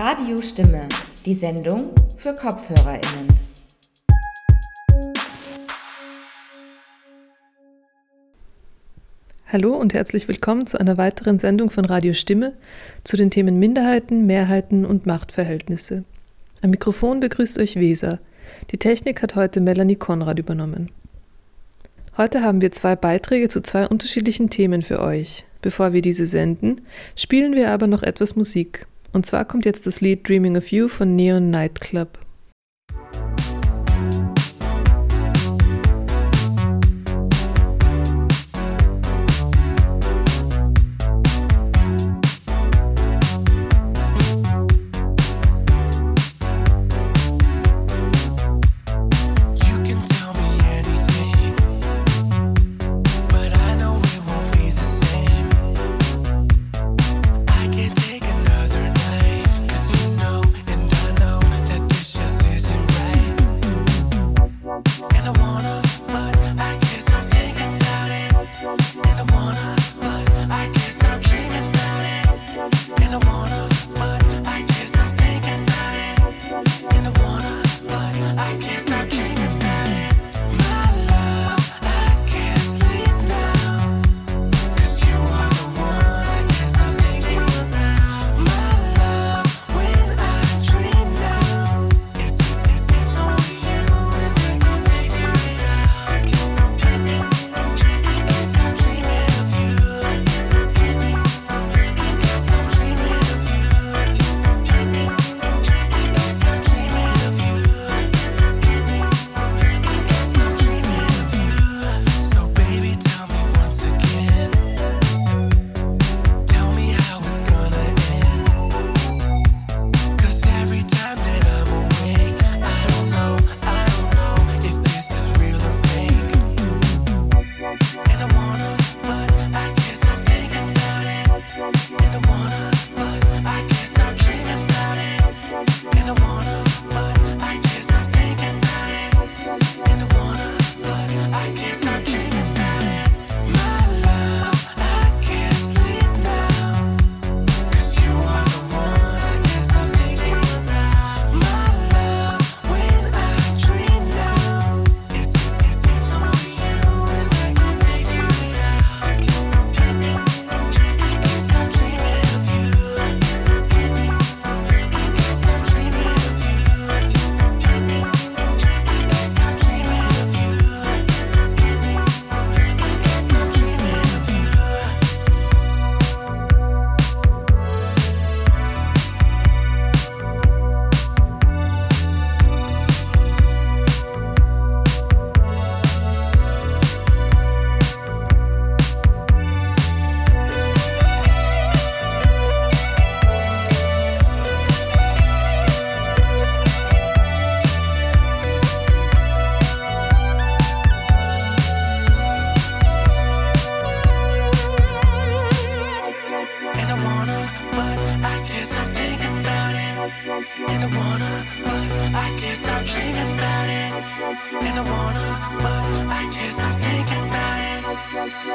Radio Stimme, die Sendung für KopfhörerInnen. Hallo und herzlich willkommen zu einer weiteren Sendung von Radio Stimme zu den Themen Minderheiten, Mehrheiten und Machtverhältnisse. Am Mikrofon begrüßt euch Weser. Die Technik hat heute Melanie Konrad übernommen. Heute haben wir zwei Beiträge zu zwei unterschiedlichen Themen für euch. Bevor wir diese senden, spielen wir aber noch etwas Musik. Und zwar kommt jetzt das Lied Dreaming of You von Neon Nightclub.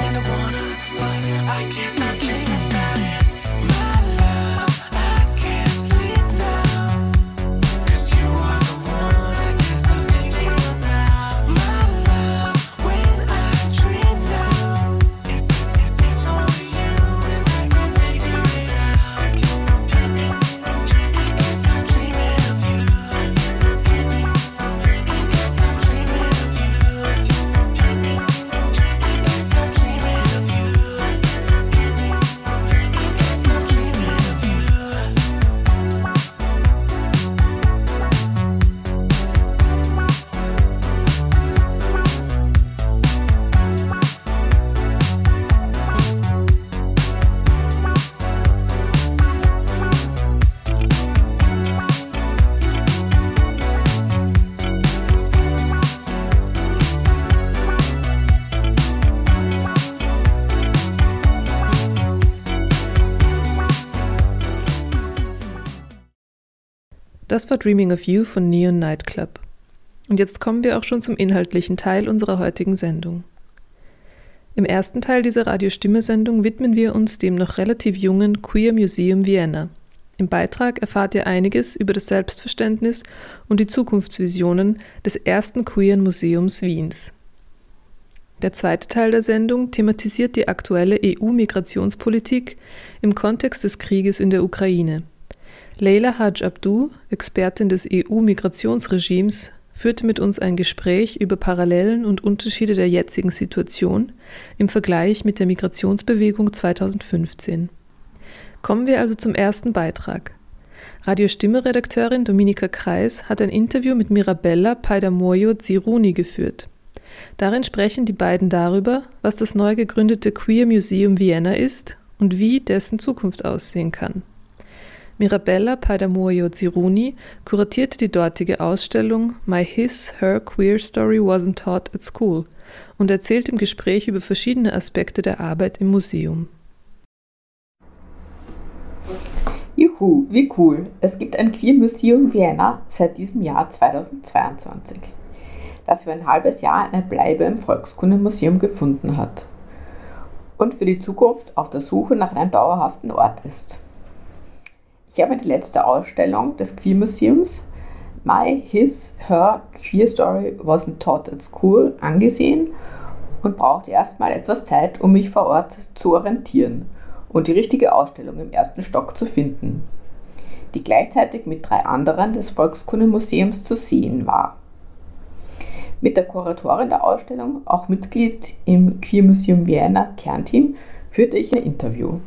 in the water, but I can't. Das war Dreaming of You von Neon Nightclub. Und jetzt kommen wir auch schon zum inhaltlichen Teil unserer heutigen Sendung. Im ersten Teil dieser Radiostimme-Sendung widmen wir uns dem noch relativ jungen Queer Museum Vienna. Im Beitrag erfahrt ihr einiges über das Selbstverständnis und die Zukunftsvisionen des ersten queeren Museums Wiens. Der zweite Teil der Sendung thematisiert die aktuelle EU-Migrationspolitik im Kontext des Krieges in der Ukraine. Leila Haj Abdu, Expertin des EU-Migrationsregimes, führte mit uns ein Gespräch über Parallelen und Unterschiede der jetzigen Situation im Vergleich mit der Migrationsbewegung 2015. Kommen wir also zum ersten Beitrag. Radio Stimme-Redakteurin Dominika Kreis hat ein Interview mit Mirabella Paidamoyo Ziruni geführt. Darin sprechen die beiden darüber, was das neu gegründete Queer Museum Vienna ist und wie dessen Zukunft aussehen kann. Mirabella Paidamoyo Ziruni kuratierte die dortige Ausstellung My His Her Queer Story Wasn't Taught at School und erzählt im Gespräch über verschiedene Aspekte der Arbeit im Museum. Juhu, wie cool! Es gibt ein Queer Museum Vienna seit diesem Jahr 2022, das für ein halbes Jahr eine Bleibe im Volkskundemuseum gefunden hat und für die Zukunft auf der Suche nach einem dauerhaften Ort ist. Ich habe die letzte Ausstellung des Queer Museums My, His, Her Queer Story Wasn't Taught at School angesehen und brauchte erstmal etwas Zeit, um mich vor Ort zu orientieren und die richtige Ausstellung im ersten Stock zu finden, die gleichzeitig mit drei anderen des Volkskundemuseums zu sehen war. Mit der Kuratorin der Ausstellung, auch Mitglied im Queer Museum Vienna Kernteam, führte ich ein Interview.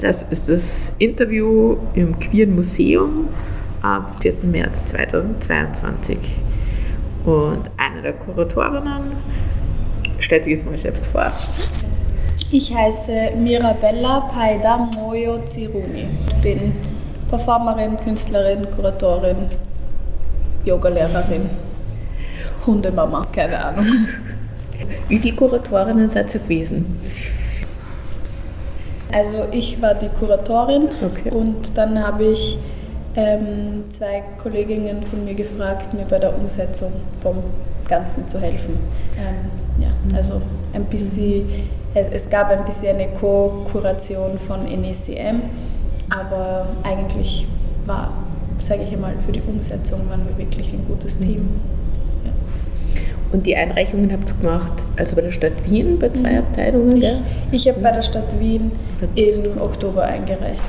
Das ist das Interview im Queeren Museum am 4. März 2022. Und eine der Kuratorinnen stellt sich jetzt mal selbst vor. Ich heiße Mirabella Paida Moyo Ziruni. Ich bin Performerin, Künstlerin, Kuratorin, Yogalehrerin, Hundemama, keine Ahnung. Wie viele Kuratorinnen seid ihr gewesen? Also ich war die Kuratorin okay. und dann habe ich ähm, zwei Kolleginnen von mir gefragt, mir bei der Umsetzung vom Ganzen zu helfen. Ähm, ja, mhm. also ein bisschen, es, es gab ein bisschen eine Co-Kuration von NECM, aber eigentlich war, sage ich einmal, für die Umsetzung waren wir wirklich ein gutes Team. Mhm. Und die Einreichungen habt ihr gemacht, also bei der Stadt Wien, bei zwei mhm. Abteilungen? Ich, ich habe bei der Stadt Wien im Oktober eingereicht.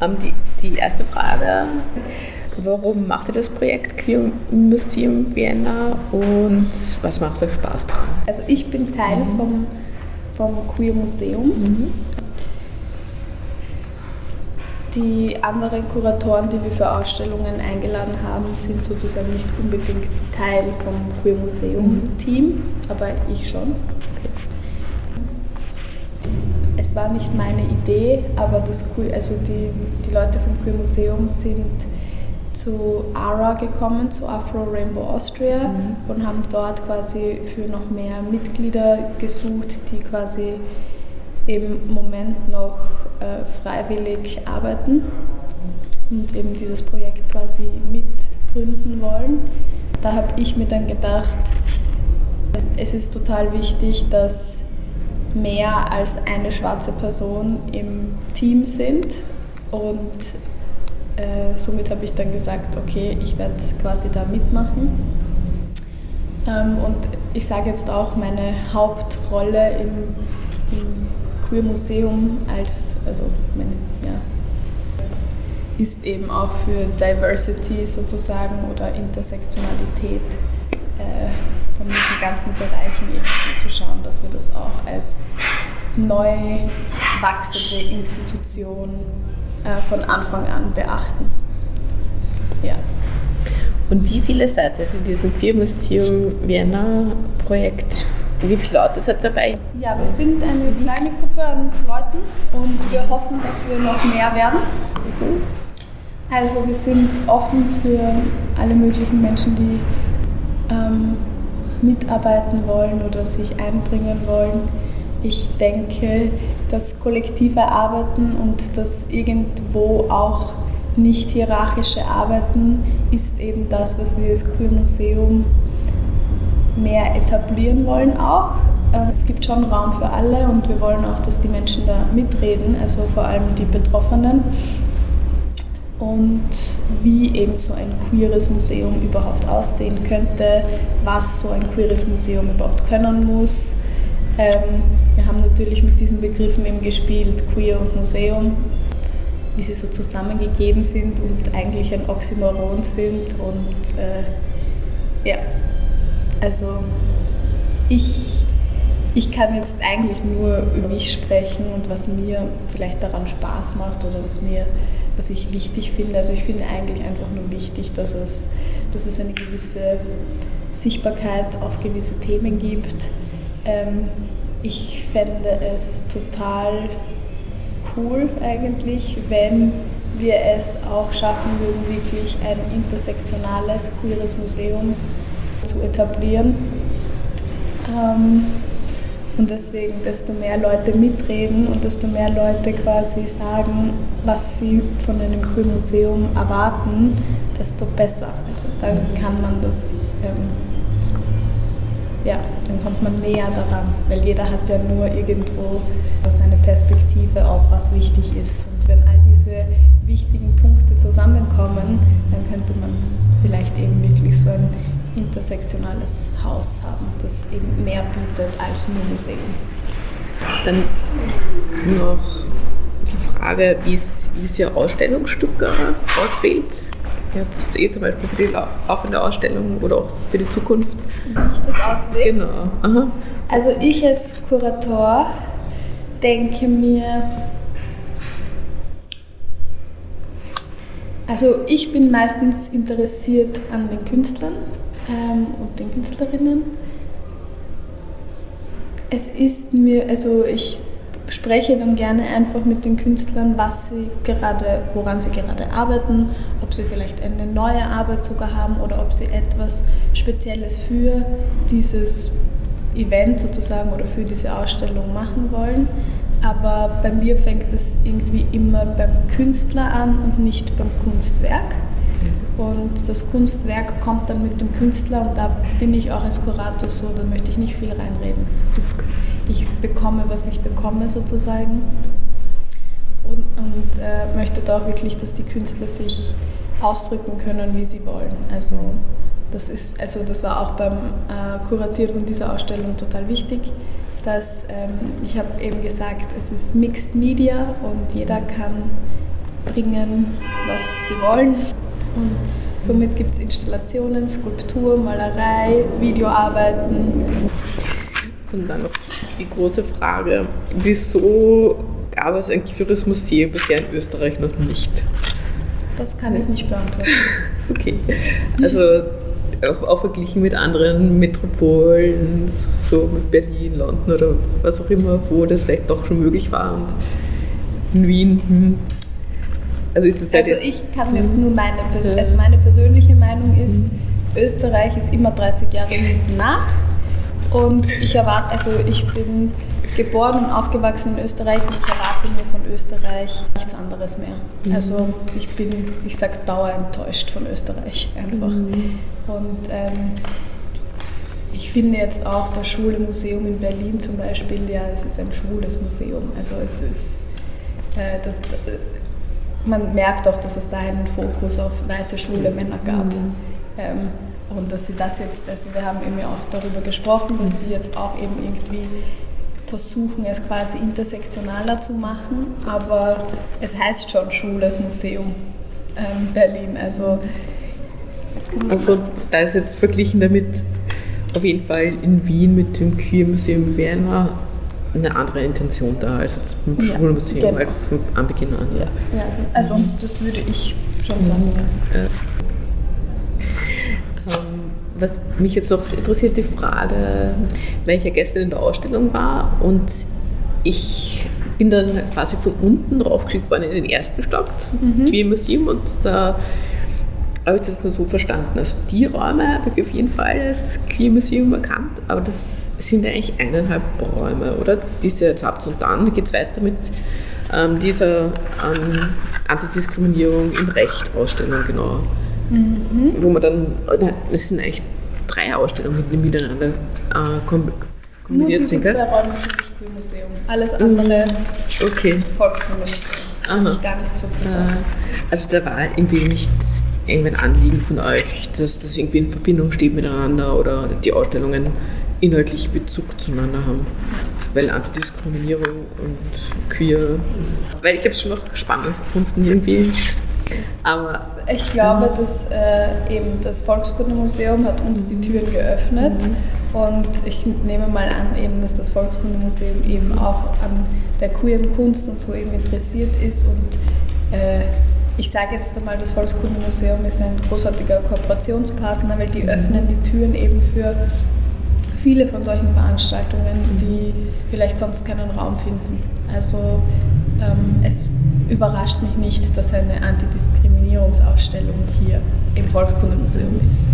Um, die, die erste Frage, warum macht ihr das Projekt Queer Museum Vienna und was macht euch Spaß dran? Also ich bin Teil mhm. vom, vom Queer Museum. Mhm. Die anderen Kuratoren, die wir für Ausstellungen eingeladen haben, sind sozusagen nicht unbedingt Teil vom Queer Museum-Team, aber ich schon. Es war nicht meine Idee, aber das Queer, also die, die Leute vom Queer Museum sind zu ARA gekommen, zu Afro Rainbow Austria mhm. und haben dort quasi für noch mehr Mitglieder gesucht, die quasi im Moment noch äh, freiwillig arbeiten und eben dieses Projekt quasi mitgründen wollen. Da habe ich mir dann gedacht, es ist total wichtig, dass mehr als eine schwarze Person im Team sind und äh, somit habe ich dann gesagt, okay, ich werde quasi da mitmachen. Ähm, und ich sage jetzt auch, meine Hauptrolle im, im Queer Museum als, also meine, ja, ist eben auch für Diversity sozusagen oder Intersektionalität äh, von diesen ganzen Bereichen irgendwie zu schauen, dass wir das auch als neu wachsende Institution äh, von Anfang an beachten. Ja. Und wie viele seid ihr in diesem Queer Museum Vienna Projekt wie viele Leute seid dabei? Ja, wir sind eine kleine Gruppe an Leuten und wir hoffen, dass wir noch mehr werden. Also wir sind offen für alle möglichen Menschen, die ähm, mitarbeiten wollen oder sich einbringen wollen. Ich denke, das kollektive Arbeiten und das irgendwo auch nicht hierarchische Arbeiten ist eben das, was wir als Queer Museum mehr etablieren wollen auch. äh, es gibt schon Raum für alle und wir wollen auch, dass die Menschen da mitreden, also vor allem die Betroffenen. Und wie eben so ein queeres Museum überhaupt aussehen könnte, was so ein queeres Museum überhaupt können muss. Ähm, wir haben natürlich mit diesen Begriffen eben gespielt, queer und Museum, wie sie so zusammengegeben sind und eigentlich ein Oxymoron sind. Und äh, ja, also ich, ich kann jetzt eigentlich nur über mich sprechen und was mir vielleicht daran Spaß macht oder was mir was ich wichtig finde. Also ich finde eigentlich einfach nur wichtig, dass es, dass es eine gewisse Sichtbarkeit auf gewisse Themen gibt. Ähm, ich fände es total cool eigentlich, wenn wir es auch schaffen würden, wirklich ein intersektionales, queeres Museum zu etablieren. Ähm, und deswegen, desto mehr Leute mitreden und desto mehr Leute quasi sagen, was sie von einem Queer Museum erwarten, desto besser. Dann kann man das, ähm, ja, dann kommt man näher daran, weil jeder hat ja nur irgendwo seine Perspektive auf, was wichtig ist. Und wenn all diese wichtigen Punkte zusammenkommen, dann könnte man vielleicht eben wirklich so ein intersektionales Haus haben, das eben mehr bietet als nur Museum. Dann noch die Frage, wie es, ihr Ausstellungsstücke auswählt. Jetzt eh zum Beispiel für die laufende Ausstellung oder auch für die Zukunft. Wie ich das auswähle? Genau. Aha. Also ich als Kurator denke mir, also ich bin meistens interessiert an den Künstlern ähm, und den Künstlerinnen. Es ist mir, also ich spreche dann gerne einfach mit den Künstlern, was sie gerade, woran sie gerade arbeiten, ob sie vielleicht eine neue Arbeit sogar haben oder ob sie etwas Spezielles für dieses Event sozusagen oder für diese Ausstellung machen wollen. Aber bei mir fängt es irgendwie immer beim Künstler an und nicht beim Kunstwerk. Und das Kunstwerk kommt dann mit dem Künstler und da bin ich auch als Kurator so, da möchte ich nicht viel reinreden. Ich bekomme, was ich bekomme sozusagen und, und äh, möchte da auch wirklich, dass die Künstler sich ausdrücken können, wie sie wollen. Also das, ist, also das war auch beim äh, Kuratieren dieser Ausstellung total wichtig, dass ähm, ich habe eben gesagt, es ist Mixed Media und jeder kann bringen, was sie wollen. Und somit gibt es Installationen, Skulptur, Malerei, Videoarbeiten. Und dann noch die große Frage, wieso gab es ein Museum bisher in Österreich noch nicht? Das kann ich nicht beantworten. okay, also auch verglichen mit anderen Metropolen, so mit Berlin, London oder was auch immer, wo das vielleicht doch schon möglich war und in Wien, hm, also, ist das also ich kann jetzt nur meine, Pers also meine persönliche Meinung ist, Österreich ist immer 30 Jahre nach und ich erwarte, also ich bin geboren und aufgewachsen in Österreich und ich erwarte mir von Österreich nichts anderes mehr. Mhm. Also ich bin, ich sag dauerenttäuscht von Österreich einfach. Mhm. Und ähm, ich finde jetzt auch das Schule-Museum in Berlin zum Beispiel, ja, es ist ein schwules Museum. Also es ist, äh, das, man merkt auch, dass es da einen Fokus auf weiße schwule Männer gab. Mhm. Ähm, und dass sie das jetzt, also wir haben eben auch darüber gesprochen, dass die jetzt auch eben irgendwie versuchen, es quasi intersektionaler zu machen, aber es heißt schon Schwules Museum ähm, Berlin. Also, also da ist jetzt verglichen damit auf jeden Fall in Wien mit dem Queer Museum Vienna eine andere Intention da als jetzt beim ja, Schulmuseum genau. halt von Anbeginn an. Ja. ja. also das würde ich schon sagen. Ja. Ähm, was mich jetzt noch interessiert, die Frage, welcher gestern in der Ausstellung war und ich bin dann quasi von unten draufgeschickt worden in den ersten Stock, mhm. wie im Museum und da habe ich das nur so verstanden. Also die Räume habe ich auf jeden Fall als Queer Museum erkannt, aber das sind eigentlich eineinhalb Räume, oder? Diese jetzt habt und dann geht es weiter mit ähm, dieser ähm, Antidiskriminierung im Recht Ausstellung, genau. Mhm. Wo man dann, es sind eigentlich drei Ausstellungen, die miteinander äh, kombiniert Nur sind, diese gell? zwei Räume sind das Queer-Museum. Alles andere Okay. Volkskundemuseum. Aha. Gar nichts dazu sagen. Äh, Also da war irgendwie nicht irgendwie ein Anliegen von euch, dass das irgendwie in Verbindung steht miteinander oder die Ausstellungen inhaltlich Bezug zueinander haben. Weil Antidiskriminierung und Queer, weil ich habe es schon noch spannend gefunden irgendwie. Aber Ich glaube, dass äh, eben das Volkskundemuseum hat uns die Türen geöffnet und ich nehme mal an, eben, dass das Volkskundemuseum eben auch an der queeren Kunst und so eben interessiert ist und äh, ich sage jetzt einmal, das Volkskundemuseum ist ein großartiger Kooperationspartner, weil die öffnen die Türen eben für viele von solchen Veranstaltungen, die vielleicht sonst keinen Raum finden. Also ähm, es überrascht mich nicht, dass eine Antidiskriminierungsausstellung hier im Volkskundemuseum ist,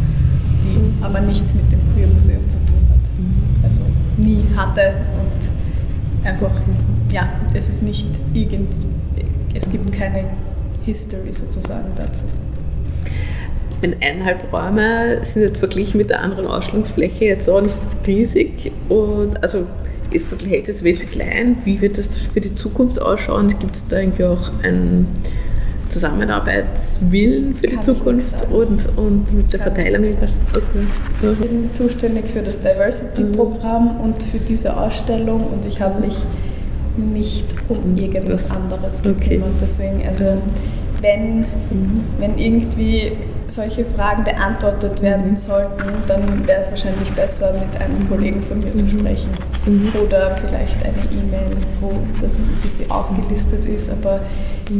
die aber nichts mit dem Queer-Museum zu tun hat. Also nie hatte und einfach, ja, es ist nicht irgend, es gibt keine History sozusagen dazu. in eineinhalb Räume sind jetzt verglichen mit der anderen Ausstellungsfläche jetzt auch nicht riesig. Und also ist verhältnismäßig klein. Wie wird das für die Zukunft ausschauen? Gibt es da irgendwie auch einen Zusammenarbeitswillen für die Kann ich nicht Zukunft und, und mit der Kann ich Verteilung? irgendwas? Okay. Mhm. Ich bin zuständig für das Diversity-Programm und für diese Ausstellung und ich habe mich nicht um irgendwas anderes Okay. gekümmert. Deswegen, also wenn, wenn irgendwie solche Fragen beantwortet werden sollten, dann wäre es wahrscheinlich besser, mit einem Kollegen von mir zu sprechen. Oder vielleicht eine E-Mail, wo das ein bisschen aufgelistet ist, aber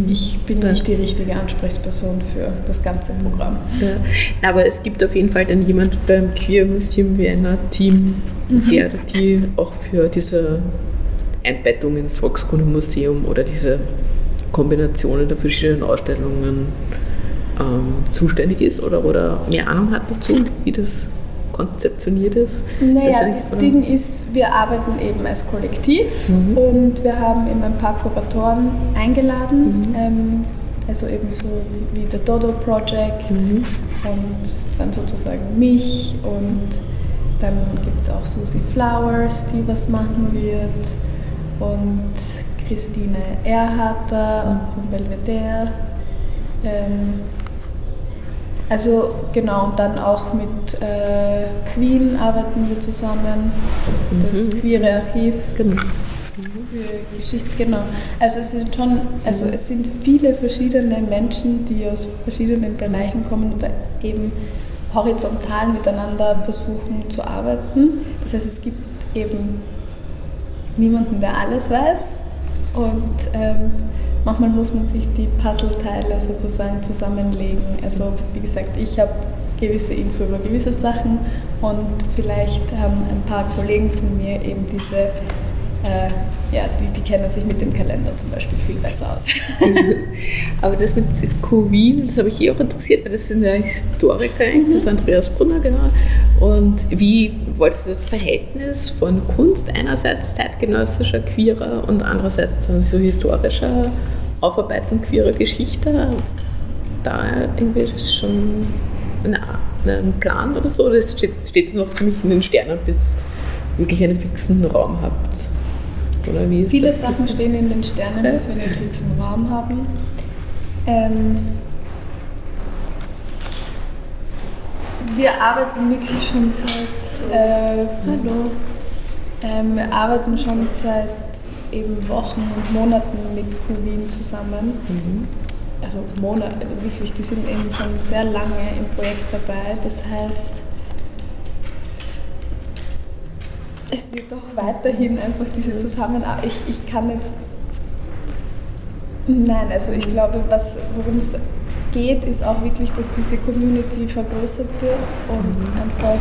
ich bin Ja. nicht die richtige Ansprechperson für das ganze Programm. Ja. Aber es gibt auf jeden Fall dann jemand beim Queer Museum Vienna Team, der oder die auch für diese Einbettung ins Volkskundemuseum oder diese Kombinationen der verschiedenen Ausstellungen ähm, zuständig ist oder, oder mehr Ahnung hat dazu, wie das konzeptioniert ist. Naja, das oder? Ding ist, wir arbeiten eben als Kollektiv Mhm. und wir haben eben ein paar Kuratoren eingeladen, Mhm. ähm, also eben so wie der Dodo Project Mhm. und dann sozusagen mich und dann gibt es auch Susi Flowers, die was machen wird und Christine Erharter von Belvedere. Ähm, also genau, und dann auch mit äh, Queen arbeiten wir zusammen, das queere Archiv Genau. für Geschichte, genau. Also es sind schon, also es sind viele verschiedene Menschen, die aus verschiedenen Bereichen kommen und eben horizontal miteinander versuchen zu arbeiten. Das heißt, es gibt eben niemanden, der alles weiß und ähm, manchmal muss man sich die Puzzleteile sozusagen zusammenlegen. Also wie gesagt, ich habe gewisse Info über gewisse Sachen und vielleicht haben ein paar Kollegen von mir eben diese, äh, ja, die, die kennen sich mit dem Kalender zum Beispiel viel besser aus. Aber das mit Queen, das habe ich eh auch interessiert, weil das sind ja Historiker, eigentlich, das ist Andreas Brunner, genau. Und wie wolltest du das Verhältnis von Kunst einerseits zeitgenössischer, queerer und andererseits dann so historischer Aufarbeitung queerer Geschichte? Da irgendwie schon eine, einen Plan oder so? Das steht, es noch ziemlich in den Sternen, bis wirklich einen fixen Raum habt? Oder wie Viele das? Sachen stehen in den Sternen, dass wir einen fixen Raum haben. Ähm, wir arbeiten wirklich schon seit, äh, hallo, ähm, wir arbeiten schon seit eben Wochen und Monaten mit Cuvin zusammen. Also Monate, wirklich, die sind eben schon sehr lange im Projekt dabei. Das heißt, es wird doch weiterhin einfach diese Zusammenarbeit. Ich, ich kann jetzt. Nein, also ich glaube, worum es geht, ist auch wirklich, dass diese Community vergrößert wird und einfach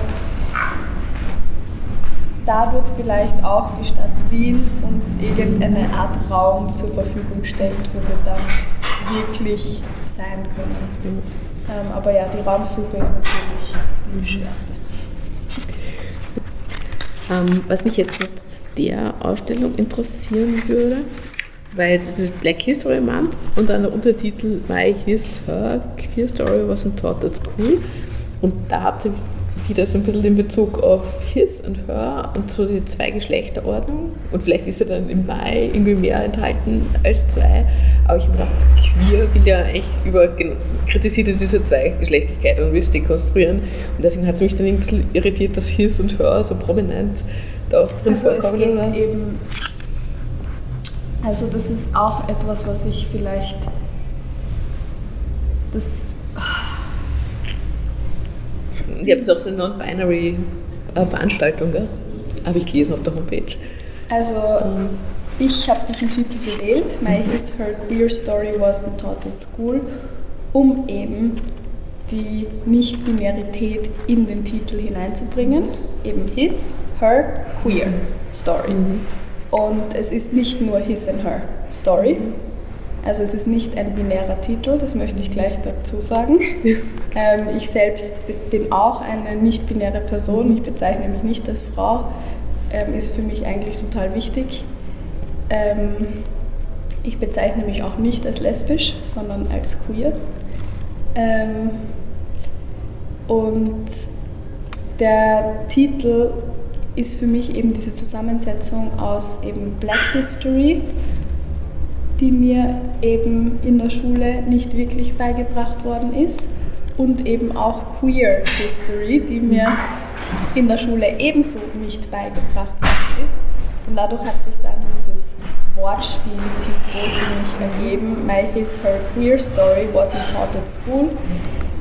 dadurch vielleicht auch die Stadt Wien uns irgendeine Art Raum zur Verfügung stellt, wo wir dann wirklich sein können. Ähm, aber ja, die Raumsuche ist natürlich die schwerste. Ähm, was mich jetzt mit der Ausstellung interessieren würde, weil es ist Black History Month und dann der Untertitel My His Her Queer Story wasn't taught at school. Und da habt ihr wieder so ein bisschen den Bezug auf His und Her und so die Zwei-Geschlechterordnung. Und vielleicht ist er dann im Mai irgendwie mehr enthalten als zwei. Aber ich habe gedacht, Queer will ja eigentlich über kritisiert diese Zweigeschlechtlichkeit und will es dekonstruieren. Und deswegen hat es mich dann ein bisschen irritiert, dass His und Her so prominent da auch drin also vorkommen. Es geht oder? eben, also das ist auch etwas, was ich vielleicht das Ihr habt auch so eine Non-Binary-Veranstaltung, gell? Habe ich gelesen auf der Homepage. Also, ich habe diesen Titel gewählt, My His Her Queer Story Wasn't Taught at School, um eben die Nicht-Binarität in den Titel hineinzubringen. Eben His, Her, Queer Story. Und es ist nicht nur His and Her Story. Also es ist nicht ein binärer Titel, das möchte ich gleich dazu sagen. Ähm, ich selbst bin auch eine nicht-binäre Person, ich bezeichne mich nicht als Frau, ähm, ist für mich eigentlich total wichtig. Ähm, ich bezeichne mich auch nicht als lesbisch, sondern als queer. Ähm, und der Titel ist für mich eben diese Zusammensetzung aus eben Black History, die mir eben in der Schule nicht wirklich beigebracht worden ist und eben auch Queer History, die mir in der Schule ebenso nicht beigebracht worden ist. Und dadurch hat sich dann dieses Wortspieltitel für mich ergeben, My His Her Queer Story wasn't taught at school,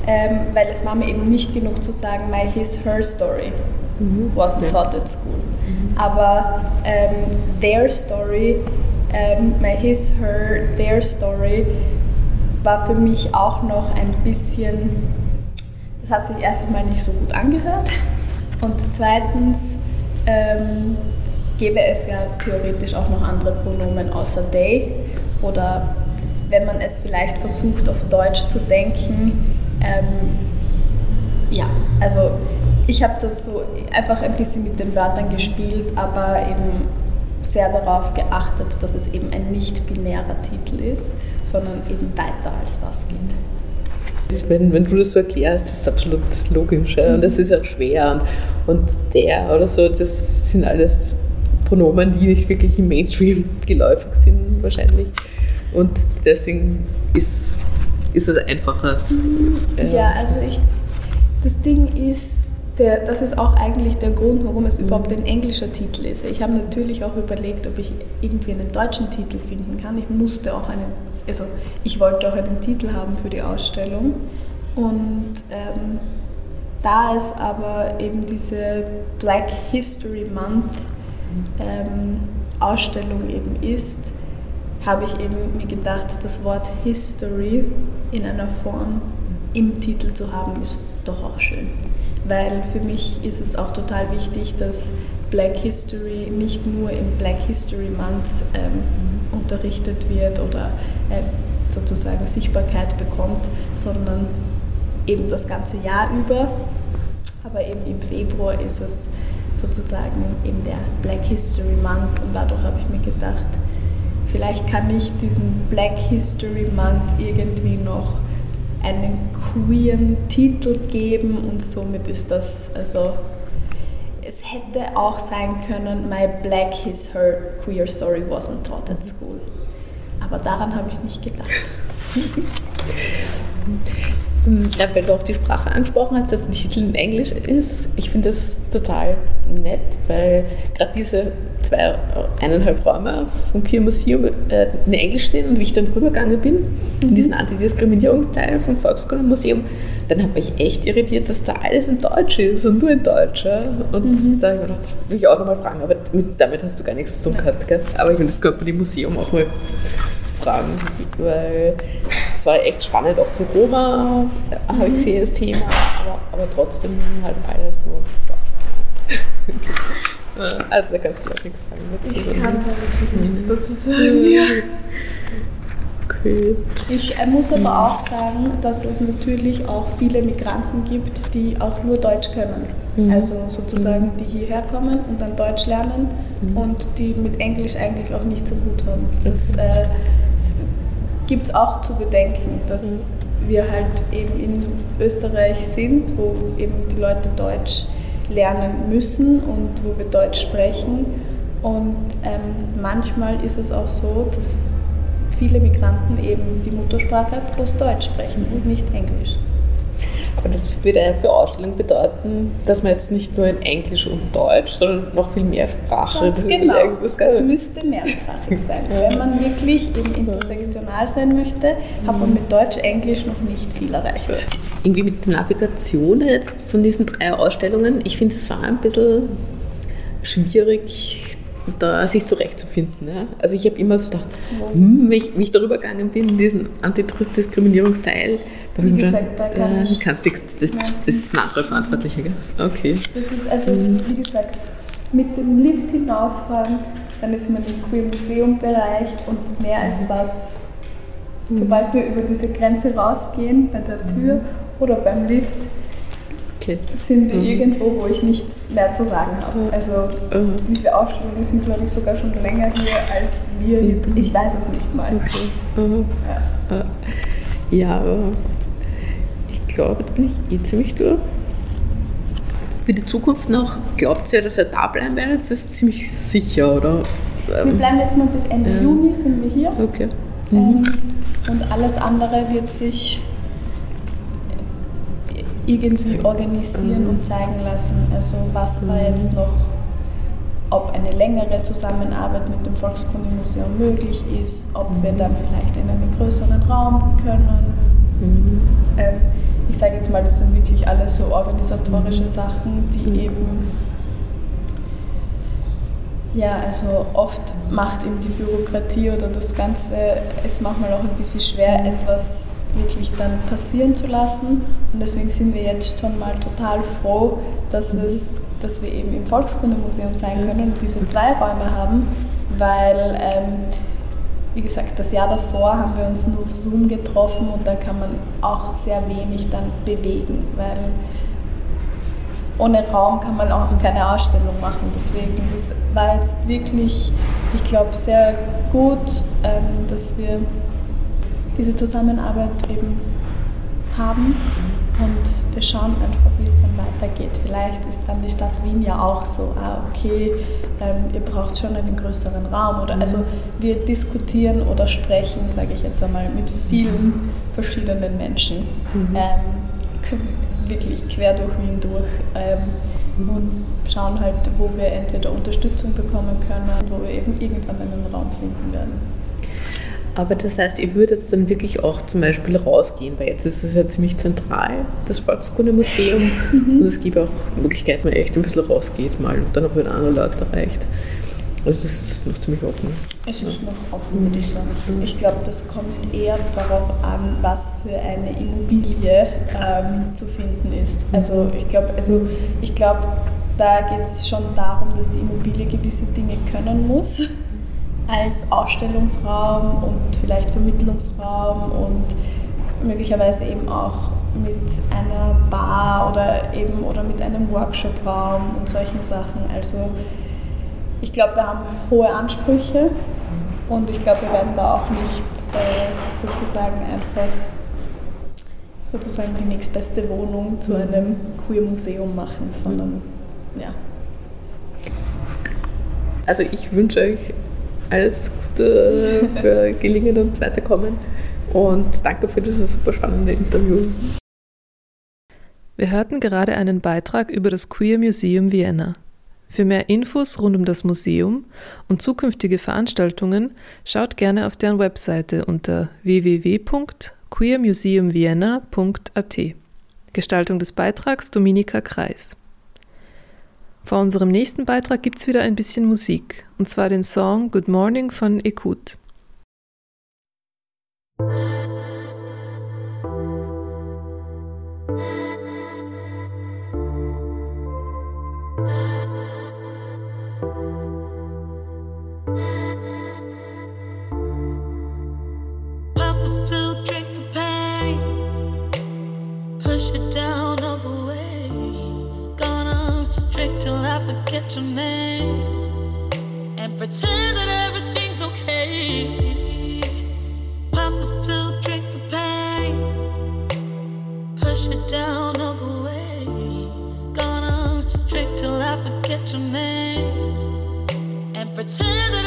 ähm, weil es war mir eben nicht genug zu sagen, My His Her Story wasn't taught at school. Aber ähm, Their Story ähm, My His, Her, Their Story war für mich auch noch ein bisschen, das hat sich erstmal nicht so gut angehört. Und zweitens ähm, gäbe es ja theoretisch auch noch andere Pronomen außer they. Oder wenn man es vielleicht versucht auf Deutsch zu denken, ähm, ja, also ich habe das so einfach ein bisschen mit den Wörtern gespielt, aber eben sehr darauf geachtet, dass es eben ein nicht-binärer Titel ist, sondern eben weiter als das geht. Wenn, wenn du das so erklärst, das ist absolut logisch. Ja? Und das ist auch schwer. Und, und der oder so, das sind alles Pronomen, die nicht wirklich im Mainstream geläufig sind, wahrscheinlich. Und deswegen ist, ist es einfacher. Äh ja, also ich, das Ding ist, der, das ist auch eigentlich der Grund, warum es überhaupt ein englischer Titel ist. Ich habe natürlich auch überlegt, ob ich irgendwie einen deutschen Titel finden kann. Ich musste auch einen, also ich wollte auch einen Titel haben für die Ausstellung. Und ähm, da es aber eben diese Black History Month ähm, Ausstellung eben ist, habe ich eben mir gedacht, das Wort History in einer Form im Titel zu haben, ist doch auch schön weil für mich ist es auch total wichtig, dass Black History nicht nur im Black History Month ähm, unterrichtet wird oder äh, sozusagen Sichtbarkeit bekommt, sondern eben das ganze Jahr über. Aber eben im Februar ist es sozusagen eben der Black History Month und dadurch habe ich mir gedacht, vielleicht kann ich diesen Black History Month irgendwie noch einen queeren Titel geben und somit ist das, also es hätte auch sein können, My Black His Her Queer Story wasn't taught at school. Aber daran habe ich nicht gedacht. Ja, weil du auch die Sprache angesprochen hast, dass der Titel in Englisch ist. Ich finde das total nett, weil gerade diese zwei, eineinhalb Räume vom Queer Museum äh, in Englisch sind und wie ich dann rübergegangen bin, mhm. in diesen Antidiskriminierungsteil vom Volkskundemuseum, dann habe ich echt irritiert, dass da alles in Deutsch ist und nur in Deutsch. Ja? Und mhm. da habe ich gedacht, will ich auch nochmal fragen, aber mit, damit hast du gar nichts zu tun gehabt. Gell? Aber ich finde, das man im Museum auch mal fragen, weil es war echt spannend, auch zu Roma mhm. habe ich gesehen, das Thema, aber, aber trotzdem halt alles nur Also da kannst du auch nichts sagen dazu. Ich kann da wirklich nichts dazu sagen. Ja. Okay. Ich äh, muss aber auch sagen, dass es natürlich auch viele Migranten gibt, die auch nur Deutsch können. Mhm. Also sozusagen, die hierher kommen und dann Deutsch lernen mhm. und die mit Englisch eigentlich auch nichts am Hut haben. Das äh, gibt es auch zu bedenken, dass wir halt eben in Österreich sind, wo eben die Leute Deutsch lernen müssen und wo wir Deutsch sprechen. Und ähm, manchmal ist es auch so, dass viele Migranten eben die Muttersprache plus Deutsch sprechen und nicht Englisch. Aber das würde ja für Ausstellung bedeuten, dass man jetzt nicht nur in Englisch und Deutsch, sondern noch viel mehr Sprache. Ganz genau. Das müsste mehrsprachig sein. Wenn man wirklich eben intersektional sein möchte, hat man mit Deutsch, Englisch noch nicht viel erreicht. Irgendwie mit der Navigation jetzt von diesen drei Ausstellungen, ich finde, es war ein bisschen schwierig, da sich zurechtzufinden. Ja. Also ich habe immer so gedacht, hm, wie, ich, wie ich darüber gegangen bin, diesen Antidiskriminierungsteil, wie gesagt, da kann äh, kannst du das, das ist Verantwortliche, gell? Okay. Das ist also, mhm. wie gesagt, mit dem Lift hinauffahren, dann ist man im Queer Museum Bereich und mehr als das, mhm. sobald wir über diese Grenze rausgehen, bei der Tür oder beim Lift, okay. sind wir mhm. irgendwo, wo ich nichts mehr zu sagen habe. Mhm. Also mhm. diese Ausstellungen sind, glaube ich, sogar schon länger hier als wir hier. Mhm. Ich weiß es nicht mal. Okay. Mhm. Ja. ja, aber ich glaube, da bin ich eh ziemlich durch. Für die Zukunft noch, glaubt ihr, dass ihr da bleiben werdet? Das ist ziemlich sicher, oder? Wir bleiben jetzt mal bis Ende ja. Juni, sind wir hier. Okay. Ähm, und alles andere wird sich irgendwie organisieren und zeigen lassen. Also was da jetzt noch, ob eine längere Zusammenarbeit mit dem Volkskundemuseum möglich ist, ob wir dann vielleicht in einen größeren Raum können. Mhm. Ähm, ich sage jetzt mal, das sind wirklich alles so organisatorische mhm. Sachen, die mhm. eben ja, also oft macht eben die Bürokratie oder das Ganze es manchmal auch ein bisschen schwer, etwas wirklich dann passieren zu lassen. Und deswegen sind wir jetzt schon mal total froh, dass, mhm. es, dass wir eben im Volkskundemuseum sein können und diese zwei Räume haben, weil, ähm, wie gesagt, das Jahr davor haben wir uns nur auf Zoom getroffen und da kann man auch sehr wenig dann bewegen, weil ohne Raum kann man auch keine Ausstellung machen. Deswegen, das war jetzt wirklich, ich glaube, sehr gut, ähm, dass wir diese Zusammenarbeit eben haben. Und wir schauen einfach, wie es dann weitergeht. Vielleicht ist dann die Stadt Wien ja auch so, ah, okay, ähm, ihr braucht schon einen größeren Raum. Oder, also wir diskutieren oder sprechen, sage ich jetzt einmal, mit vielen verschiedenen Menschen. Mhm. Ähm, wirklich quer durch Wien durch. Ähm, und schauen halt, wo wir entweder Unterstützung bekommen können, wo wir eben irgendwann einen Raum finden werden. Aber das heißt, ihr würdet jetzt dann wirklich auch zum Beispiel rausgehen, weil jetzt ist es ja ziemlich zentral, das Volkskundemuseum. Mhm. Und es gibt auch Möglichkeiten, man echt ein bisschen rausgeht mal und dann auch wieder andere Leute erreicht. Also das ist noch ziemlich offen. Es ist noch offen, würde ich sagen. Ich glaube, das kommt eher darauf an, was für eine Immobilie ähm, zu finden ist. Also ich glaube, also glaub, da geht es schon darum, dass die Immobilie gewisse Dinge können muss als Ausstellungsraum und vielleicht Vermittlungsraum und möglicherweise eben auch mit einer Bar oder eben oder mit einem Workshopraum und solchen Sachen. Also ich glaube, wir haben hohe Ansprüche und ich glaube, wir werden da auch nicht äh, sozusagen einfach sozusagen die nächstbeste Wohnung zu einem Queer-Museum machen, sondern ja. Also ich wünsche euch alles Gute für Gelingen und Weiterkommen. Und danke für dieses super spannende Interview. Wir hörten gerade einen Beitrag über das Queer Museum Vienna. Für mehr Infos rund um das Museum und zukünftige Veranstaltungen schaut gerne auf deren Webseite unter www.queermuseumvienna.at. Gestaltung des Beitrags Dominika Kreis. Vor unserem nächsten Beitrag gibt es wieder ein bisschen Musik, und zwar den Song Good Morning von Ekut. push it till I forget your name and pretend that everything's okay. Pop the flute, drink the pain. push it down all the way. Gonna drink till I forget your name and pretend that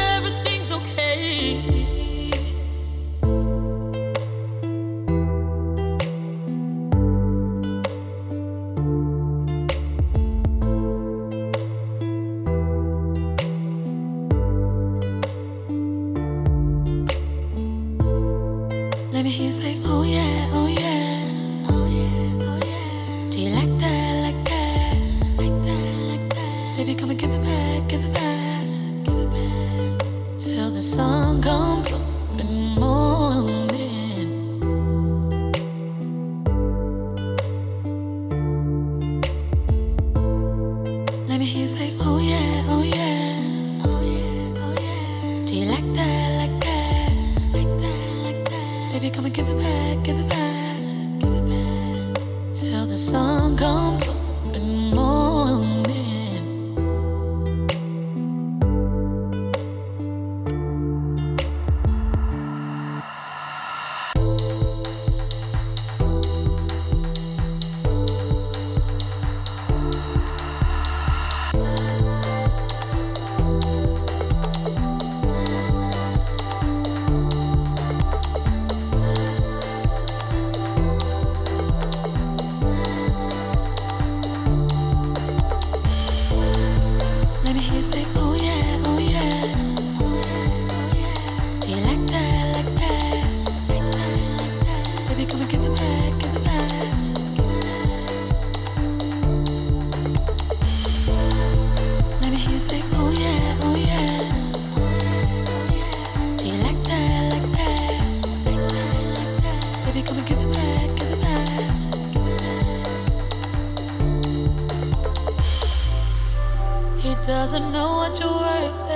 doesn't know what you're worth.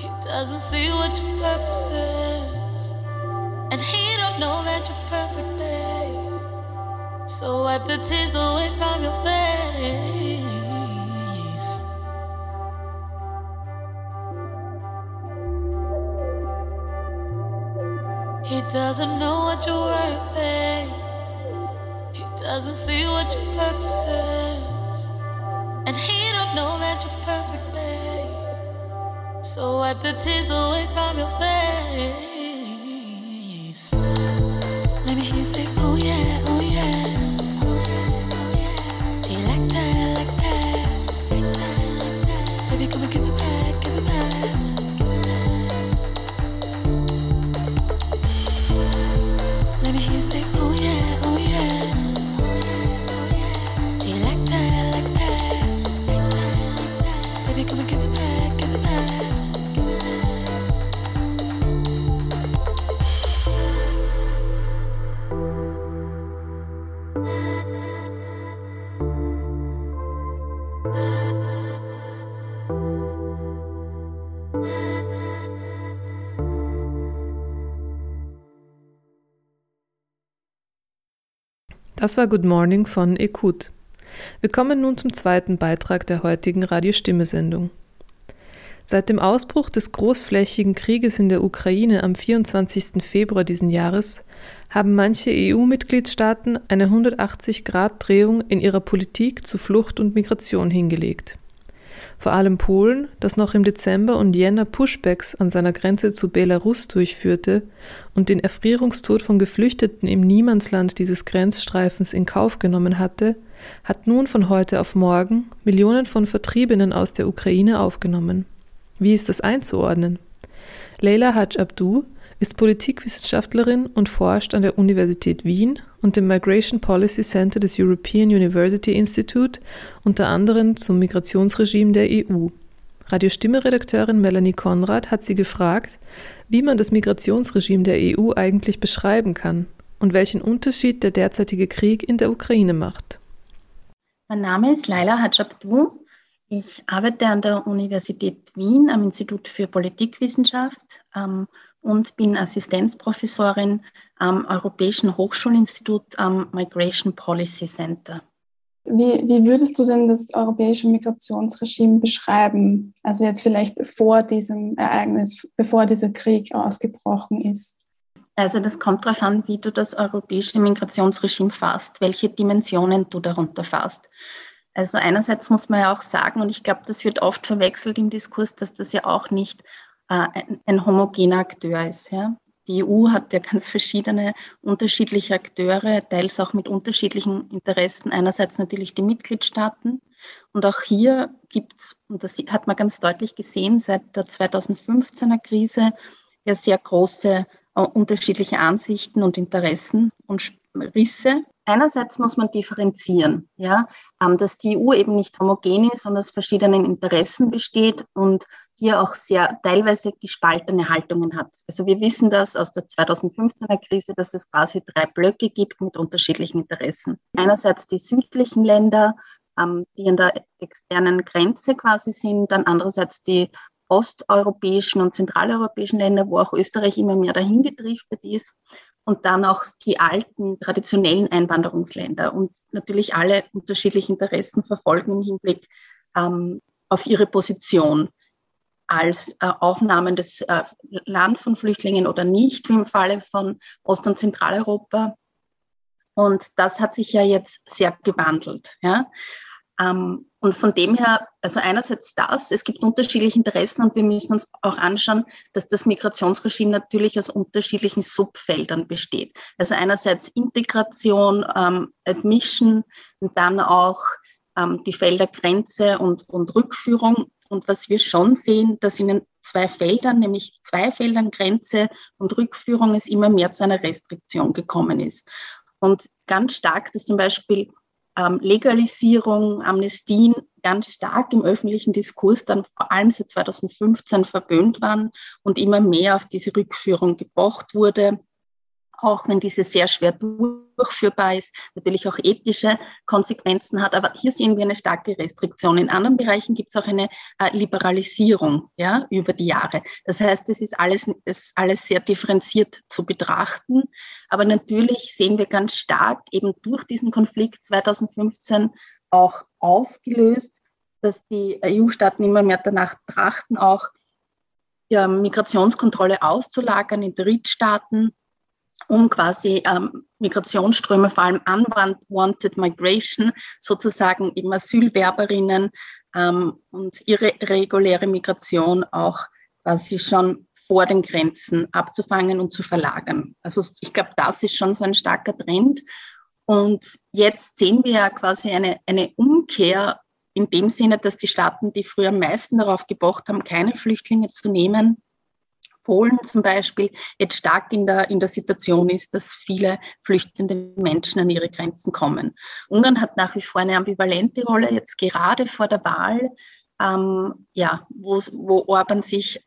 He doesn't see what your purpose is. And he don't know that you're perfect, babe. So wipe the tears away from your face. Doesn't know what you're worth, babe. He doesn't see what your purpose is. And he don't know that you're perfect, babe. So wipe the tears away from your face. Let me hear Das war Good Morning von Ekut. Wir kommen nun zum zweiten Beitrag der heutigen Radiostimme-Sendung. Seit dem Ausbruch des großflächigen Krieges in der Ukraine am 24. Februar diesen Jahres haben manche EU-Mitgliedstaaten eine 180-Grad-Drehung in ihrer Politik zu Flucht und Migration hingelegt. Vor allem Polen, das noch im Dezember und Jänner Pushbacks an seiner Grenze zu Belarus durchführte und den Erfrierungstod von Geflüchteten im Niemandsland dieses Grenzstreifens in Kauf genommen hatte, hat nun von heute auf morgen Millionen von Vertriebenen aus der Ukraine aufgenommen. Wie ist das einzuordnen? Leila Haj Abdu ist Politikwissenschaftlerin und forscht an der Universität Wien und dem Migration Policy Center des European University Institute, unter anderem zum Migrationsregime der EU. Radiostimme-Redakteurin Melanie Konrad hat sie gefragt, wie man das Migrationsregime der EU eigentlich beschreiben kann und welchen Unterschied der derzeitige Krieg in der Ukraine macht. Mein Name ist Laila Hajabdu. Ich arbeite an der Universität Wien am Institut für Politikwissenschaft ähm, und bin Assistenzprofessorin am Europäischen Hochschulinstitut am Migration Policy Center. Wie, wie würdest du denn das europäische Migrationsregime beschreiben? Also jetzt vielleicht vor diesem Ereignis, bevor dieser Krieg ausgebrochen ist? Also das kommt darauf an, wie du das europäische Migrationsregime fasst, welche Dimensionen du darunter fasst. Also einerseits muss man ja auch sagen, und ich glaube, das wird oft verwechselt im Diskurs, dass das ja auch nicht äh, ein, ein, homogener Akteur ist. Ja? Die EU hat ja ganz verschiedene unterschiedliche Akteure, teils auch mit unterschiedlichen Interessen. Einerseits natürlich die Mitgliedstaaten. Und auch hier gibt es, und das hat man ganz deutlich gesehen, seit der 2015er Krise ja sehr große äh, unterschiedliche Ansichten und Interessen und Risse. Einerseits muss man differenzieren, ja, ähm, dass die EU eben nicht homogen ist und aus verschiedenen Interessen besteht und hier auch sehr teilweise gespaltene Haltungen hat. Also wir wissen das aus der 2015er Krise, dass es quasi drei Blöcke gibt mit unterschiedlichen Interessen. Einerseits die südlichen Länder, ähm, die an der externen Grenze quasi sind, dann andererseits die osteuropäischen und zentraleuropäischen Länder, wo auch Österreich immer mehr dahin gedriftet ist. Und dann auch die alten, traditionellen Einwanderungsländer und natürlich alle unterschiedliche Interessen verfolgen im Hinblick ähm, auf ihre Position als äh, aufnahmendes äh, Land von Flüchtlingen oder nicht, wie im Falle von Ost- und Zentraleuropa. Und das hat sich ja jetzt sehr gewandelt. Ja? Ähm, und von dem her, also einerseits das, es gibt unterschiedliche Interessen und wir müssen uns auch anschauen, dass das Migrationsregime natürlich aus unterschiedlichen Subfeldern besteht. Also einerseits Integration, ähm, Admission und dann auch ähm, die Felder Grenze und, und Rückführung. Und was wir schon sehen, dass in den zwei Feldern, nämlich zwei Feldern Grenze und Rückführung, es immer mehr zu einer Restriktion gekommen ist. Und ganz stark, dass zum Beispiel ähm, Legalisierung, Amnestien ganz stark im öffentlichen Diskurs dann vor allem seit 2015 verböhnt waren und immer mehr auf diese Rückführung gepocht wurde auch wenn diese sehr schwer durchführbar ist, natürlich auch ethische Konsequenzen hat. Aber hier sehen wir eine starke Restriktion. In anderen Bereichen gibt es auch eine äh, Liberalisierung ja, über die Jahre. Das heißt, es ist alles, ist alles sehr differenziert zu betrachten. Aber natürlich sehen wir ganz stark eben durch diesen Konflikt 2015 auch ausgelöst, dass die EU-Staaten immer mehr danach trachten, auch ja, Migrationskontrolle auszulagern in Drittstaaten um quasi ähm, Migrationsströme, vor allem unwanted migration, sozusagen eben Asylwerberinnen ähm, und ihre reguläre Migration auch quasi schon vor den Grenzen abzufangen und zu verlagern. Also ich glaube, das ist schon so ein starker Trend. Und jetzt sehen wir ja quasi eine, eine Umkehr in dem Sinne, dass die Staaten, die früher am meisten darauf gepocht haben, keine Flüchtlinge zu nehmen, Polen zum Beispiel jetzt stark in der, in der Situation ist, dass viele flüchtende Menschen an ihre Grenzen kommen. Ungarn hat nach wie vor eine ambivalente Rolle, jetzt gerade vor der Wahl, ähm, ja, wo, wo Orban sich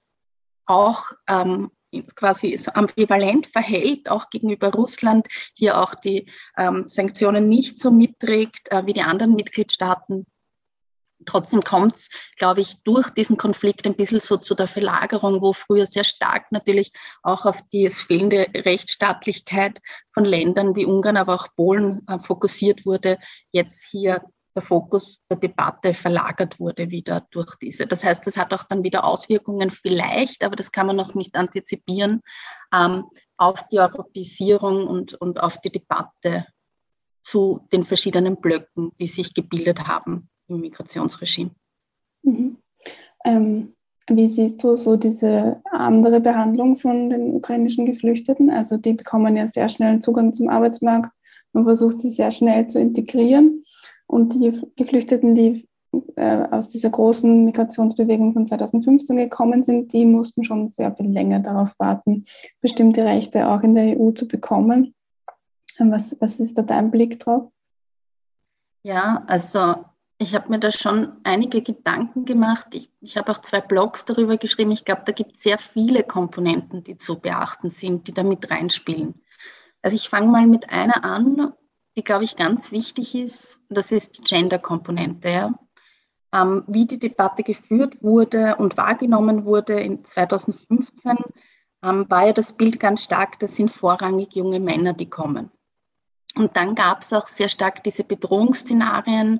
auch ähm, quasi so ambivalent verhält, auch gegenüber Russland, hier auch die ähm, Sanktionen nicht so mitträgt äh, wie die anderen Mitgliedstaaten. Trotzdem kommt es, glaube ich, durch diesen Konflikt ein bisschen so zu der Verlagerung, wo früher sehr stark natürlich auch auf die fehlende Rechtsstaatlichkeit von Ländern wie Ungarn, aber auch Polen äh, fokussiert wurde, jetzt hier der Fokus der Debatte verlagert wurde wieder durch diese. Das heißt, das hat auch dann wieder Auswirkungen vielleicht, aber das kann man noch nicht antizipieren, ähm, auf die Europäisierung und, und auf die Debatte zu den verschiedenen Blöcken, die sich gebildet haben im Migrationsregime. Mhm. Ähm, wie siehst du so diese andere Behandlung von den ukrainischen Geflüchteten? Also die bekommen ja sehr schnell Zugang zum Arbeitsmarkt. Man versucht sie sehr schnell zu integrieren. Und die Geflüchteten, die äh, aus dieser großen Migrationsbewegung von 2015 gekommen sind, die mussten schon sehr viel länger darauf warten, bestimmte Rechte auch in der EU zu bekommen. Was, was ist da dein Blick drauf? Ja, also ich habe mir da schon einige Gedanken gemacht. Ich, ich habe auch zwei Blogs darüber geschrieben. Ich glaube, da gibt es sehr viele Komponenten, die zu beachten sind, die da mit reinspielen. Also ich fange mal mit einer an, die, glaube ich, ganz wichtig ist. Das ist die Gender-Komponente. Ja. Ähm, wie die Debatte geführt wurde und wahrgenommen wurde in 2015, ähm, war ja das Bild ganz stark, das sind vorrangig junge Männer, die kommen. Und dann gab es auch sehr stark diese Bedrohungsszenarien,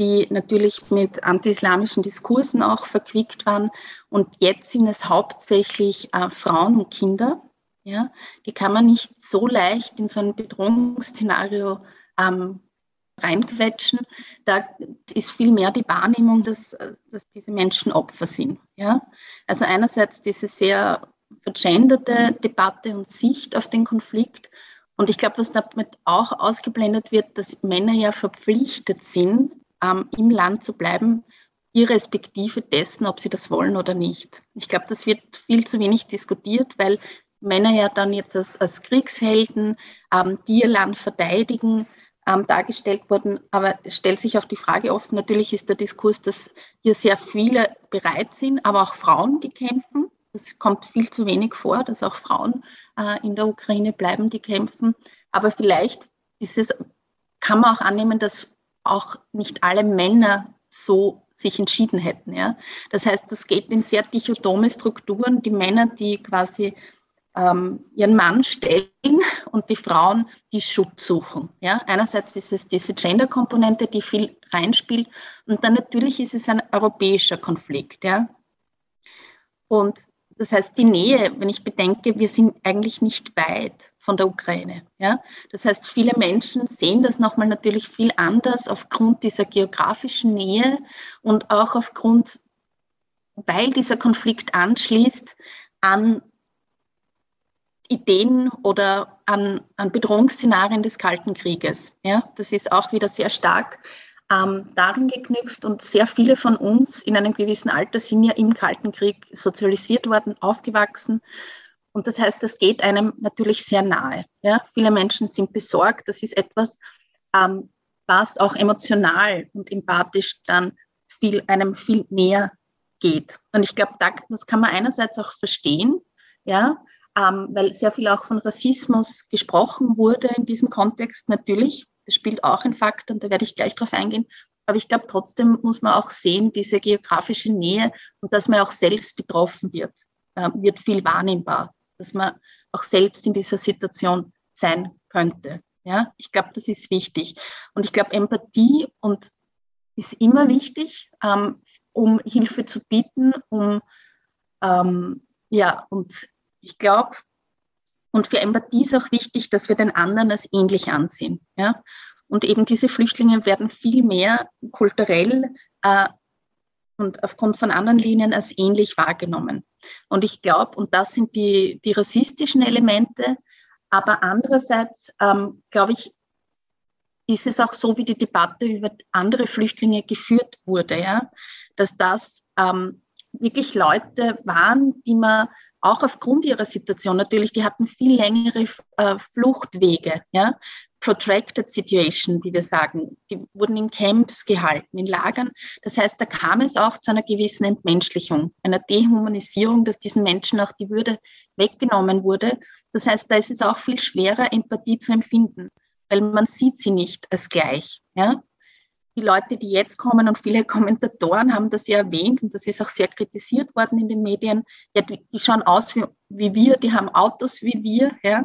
die natürlich mit anti-islamischen Diskursen auch verquickt waren. Und jetzt sind es hauptsächlich äh, Frauen und Kinder. Ja? Die kann man nicht so leicht in so ein Bedrohungsszenario ähm, reinquetschen. Da ist viel mehr die Wahrnehmung, dass, dass diese Menschen Opfer sind. Ja? Also einerseits diese sehr vergenderte Debatte und Sicht auf den Konflikt. Und ich glaube, was damit auch ausgeblendet wird, dass Männer ja verpflichtet sind, ähm, im Land zu bleiben, irrespektive dessen, ob sie das wollen oder nicht. Ich glaube, das wird viel zu wenig diskutiert, weil Männer ja dann jetzt als, als Kriegshelden, ähm, die ihr Land verteidigen, ähm, dargestellt wurden. Aber es stellt sich auch die Frage oft, natürlich ist der Diskurs, dass hier sehr viele bereit sind, aber auch Frauen, die kämpfen. Das kommt viel zu wenig vor, dass auch Frauen äh, in der Ukraine bleiben, die kämpfen. Aber vielleicht ist es, kann man auch annehmen, dass auch nicht alle Männer so sich entschieden hätten. Ja? Das heißt, das geht in sehr dichotome Strukturen. Die Männer, die quasi ähm, ihren Mann stellen und die Frauen, die Schutz suchen. Ja? Einerseits ist es diese Gender-Komponente, die viel reinspielt und dann natürlich ist es ein europäischer Konflikt. Ja? Und das heißt, die Nähe, wenn ich bedenke, wir sind eigentlich nicht weit von der Ukraine. Ja? Das heißt, viele Menschen sehen das nochmal natürlich viel anders aufgrund dieser geografischen Nähe und auch aufgrund, weil dieser Konflikt anschließt an Ideen oder an, an Bedrohungsszenarien des Kalten Krieges. Ja? Das ist auch wieder sehr stark ähm, darin geknüpft und sehr viele von uns in einem gewissen Alter sind ja im Kalten Krieg sozialisiert worden, aufgewachsen. Und das heißt, das geht einem natürlich sehr nahe. Ja? Viele Menschen sind besorgt. Das ist etwas, ähm, was auch emotional und empathisch dann viel, einem viel näher geht. Und ich glaube, da, das kann man einerseits auch verstehen, ja, ähm, weil sehr viel auch von Rassismus gesprochen wurde in diesem Kontext natürlich. Das spielt auch ein Faktor und da werde ich gleich drauf eingehen. Aber ich glaube, trotzdem muss man auch sehen, diese geografische Nähe und dass man auch selbst betroffen wird, äh, wird viel wahrnehmbar, dass man auch selbst in dieser Situation sein könnte. Ja, ich glaube, das ist wichtig. Und ich glaube, Empathie und ist immer wichtig, ähm, um Hilfe zu bieten, um ähm, ja, und ich glaube, und für Empathie ist auch wichtig, dass wir den anderen als ähnlich ansehen. Ja? Und eben diese Flüchtlinge werden viel mehr kulturell äh, und aufgrund von anderen Linien als ähnlich wahrgenommen. Und ich glaube, und das sind die, die rassistischen Elemente, aber andererseits ähm, glaube ich, ist es auch so, wie die Debatte über andere Flüchtlinge geführt wurde, ja? dass das ähm, wirklich Leute waren, die man auch aufgrund ihrer Situation natürlich, die hatten viel längere äh, Fluchtwege, ja, protracted situation, wie wir sagen. Die wurden in Camps gehalten, in Lagern. Das heißt, da kam es auch zu einer gewissen Entmenschlichung, einer Dehumanisierung, dass diesen Menschen auch die Würde weggenommen wurde. Das heißt, da ist es auch viel schwerer, Empathie zu empfinden, weil man sieht sie nicht als gleich. Ja? Die Leute, die jetzt kommen und viele Kommentatoren haben das ja erwähnt und das ist auch sehr kritisiert worden in den Medien, ja, die, die schauen aus wie, wie, wir, die haben Autos wie wir, ja.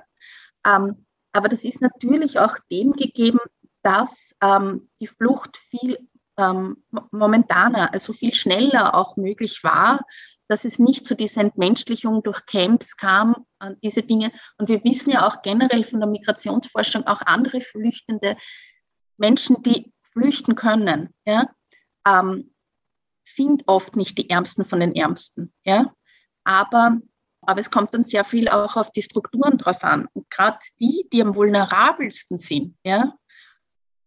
Ähm, aber das ist natürlich auch dem gegeben, dass ähm, die Flucht viel ähm, momentaner, also viel schneller auch möglich war, dass es nicht zu dieser Entmenschlichung durch Camps kam, äh, diese Dinge. Und wir wissen ja auch generell von der Migrationsforschung, auch andere Flüchtende, Menschen, die flüchten können, ja, ähm, sind oft nicht die Ärmsten von den Ärmsten. Ja? Aber, aber es kommt dann sehr viel auch auf die Strukturen drauf an. Und gerade die, die am vulnerabelsten sind, ja,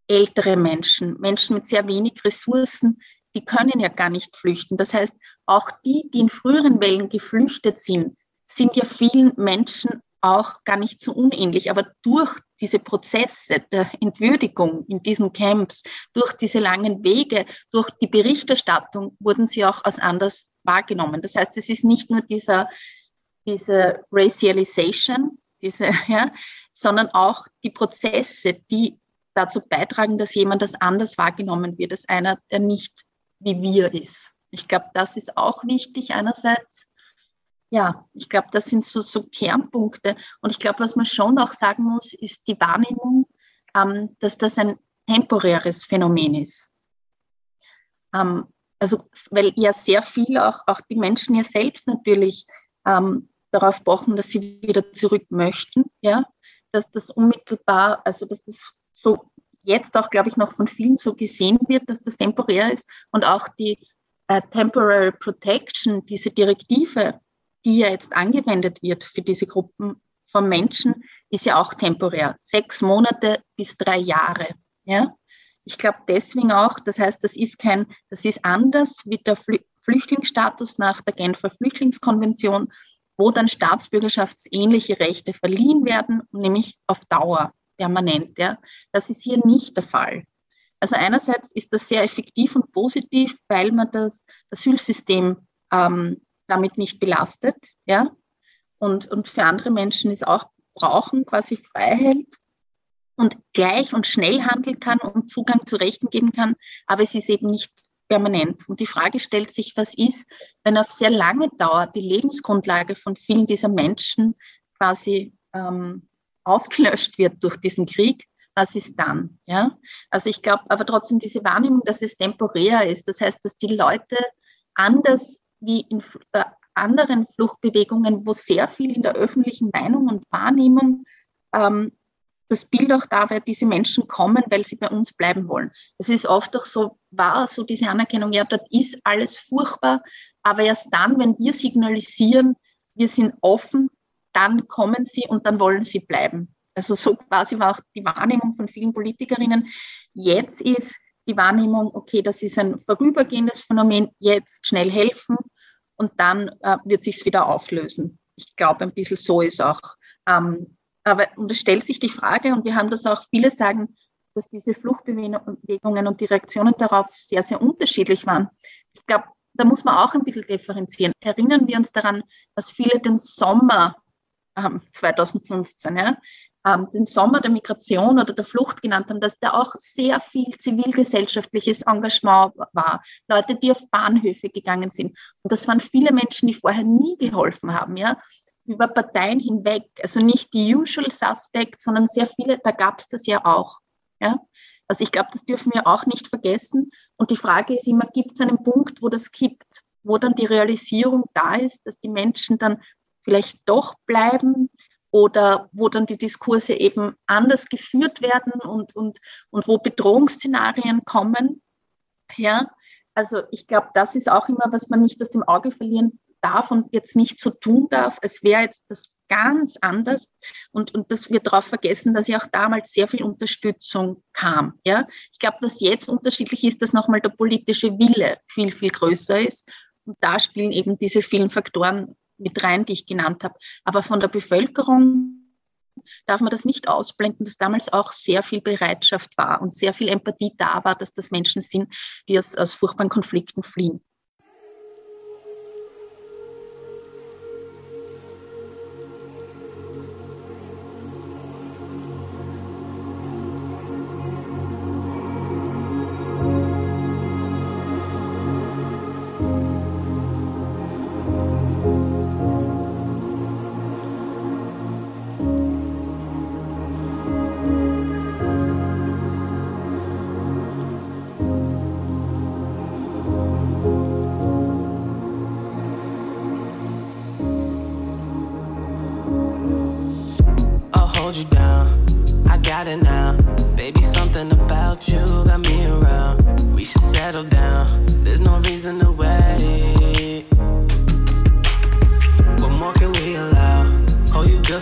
ältere Menschen, Menschen mit sehr wenig Ressourcen, die können ja gar nicht flüchten. Das heißt, auch die, die in früheren Wellen geflüchtet sind, sind ja vielen Menschen auch gar nicht so unähnlich. Aber durch diese Prozesse der Entwürdigung in diesen Camps, durch diese langen Wege, durch die Berichterstattung wurden sie auch als anders wahrgenommen. Das heißt, es ist nicht nur dieser, diese Racialization, diese, ja, sondern auch die Prozesse, die dazu beitragen, dass jemand das anders wahrgenommen wird, als einer, der nicht wie wir ist. Ich glaube, das ist auch wichtig einerseits ja, ich glaube, das sind so, so Kernpunkte. Und ich glaube, was man schon auch sagen muss, ist die Wahrnehmung, ähm, dass das ein temporäres Phänomen ist. Ähm, also, weil ja sehr viel auch, auch die Menschen ja selbst natürlich ähm, darauf pochen, dass sie wieder zurück möchten, ja, dass das unmittelbar, also dass das so jetzt auch, glaube ich, noch von vielen so gesehen wird, dass das temporär ist und auch die äh, Temporary Protection, diese Direktive, die ja jetzt angewendet wird für diese Gruppen von Menschen, ist ja auch temporär. Sechs Monate bis drei Jahre. Ja? Ich glaube deswegen auch, das heißt, das ist kein, das ist anders wie der Flü Flüchtlingsstatus nach der Genfer Flüchtlingskonvention, wo dann staatsbürgerschaftsähnliche Rechte verliehen werden, nämlich auf Dauer, permanent. Ja. Das ist hier nicht der Fall. Also einerseits ist das sehr effektiv und positiv, weil man das Asylsystem ähm, damit nicht belastet. Ja. Und, und für andere Menschen ist auch brauchen quasi Freiheit und gleich und schnell handeln kann und Zugang zu Rechten geben kann, aber es ist eben nicht permanent. Und die Frage stellt sich, was ist, wenn auf sehr lange Dauer die Lebensgrundlage von vielen dieser Menschen quasi ähm, ausgelöscht wird durch diesen Krieg? Was ist dann? Ja? Also ich glaube aber trotzdem diese Wahrnehmung, dass es temporär ist. Das heißt, dass die Leute anders wie in äh, anderen Fluchtbewegungen, wo sehr viel in der öffentlichen Meinung und Wahrnehmung ähm, das Bild auch da, weil diese Menschen kommen, weil sie bei uns bleiben wollen. Es ist oft auch so, war so diese Anerkennung, ja, dort ist alles furchtbar, aber erst dann, wenn wir signalisieren, wir sind offen, dann kommen sie und dann wollen sie bleiben. Also so quasi war auch die Wahrnehmung von vielen Politikerinnen. Jetzt ist die Wahrnehmung, okay, das ist ein vorübergehendes Phänomen, jetzt schnell helfen und dann äh, wird sich wieder auflösen. Ich glaube, ein bisschen so ist auch ähm, aber und es stellt sich die Frage, und wir haben das auch, viele sagen, dass diese Fluchtbewegungen und die Reaktionen darauf sehr, sehr unterschiedlich waren. Ich glaube, da muss man auch ein bisschen differenzieren. Erinnern wir uns daran, dass viele den Sommer ähm, 2015, ja, ähm, den Sommer der Migration oder der Flucht genannt haben, dass da auch sehr viel zivilgesellschaftliches Engagement war. Leute, die auf Bahnhöfe gegangen sind. Und das waren viele Menschen, die vorher nie geholfen haben. Ja? über Parteien hinweg, also nicht die usual suspects, sondern sehr viele, da gab es das ja auch. Ja? Also ich glaube, das dürfen wir auch nicht vergessen. Und die Frage ist immer, gibt es einen Punkt, wo das kippt, wo dann die Realisierung da ist, dass die Menschen dann vielleicht doch bleiben oder wo dann die Diskurse eben anders geführt werden und, und, und wo Bedrohungsszenarien kommen. Ja, also ich glaube, das ist auch immer, was man nicht aus dem Auge verlieren darf und jetzt nicht so tun darf, als wäre jetzt das ganz anders. Und, und das wird darauf vergessen, dass ja auch damals sehr viel Unterstützung kam. Ja? Ich glaube, was jetzt unterschiedlich ist, dass nochmal der politische Wille viel, viel größer ist. Und da spielen eben diese vielen Faktoren mit rein, die ich genannt habe. Aber von der Bevölkerung darf man das nicht ausblenden, dass damals auch sehr viel Bereitschaft war und sehr viel Empathie da war, dass das Menschen sind, die aus, aus furchtbaren Konflikten fliehen.